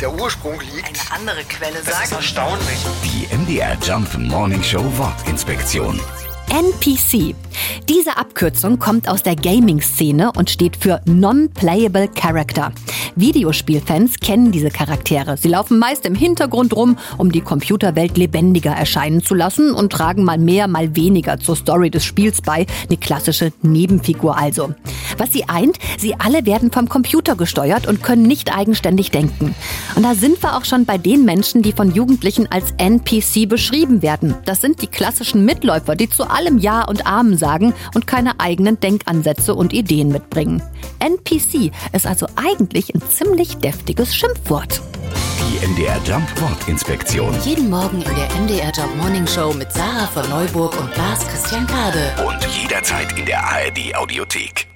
der Ursprung liegt. Eine andere Quelle Das ist sagt. erstaunlich. Die MDR Jump Morning Show Wortinspektion. NPC. Diese Abkürzung kommt aus der Gaming-Szene und steht für Non-Playable Character. Videospielfans kennen diese Charaktere. Sie laufen meist im Hintergrund rum, um die Computerwelt lebendiger erscheinen zu lassen und tragen mal mehr, mal weniger zur Story des Spiels bei. Eine klassische Nebenfigur also. Was sie eint, sie alle werden vom Computer gesteuert und können nicht eigenständig denken. Und da sind wir auch schon bei den Menschen, die von Jugendlichen als NPC beschrieben werden. Das sind die klassischen Mitläufer, die zu allem Ja und Amen sagen und keine eigenen Denkansätze und Ideen mitbringen. NPC ist also eigentlich ein ziemlich deftiges Schimpfwort. Die MDR Jump Wortinspektion. Jeden Morgen in der MDR Job Morning Show mit Sarah von Neuburg und Lars Christian Kade. Und jederzeit in der ARD Audiothek.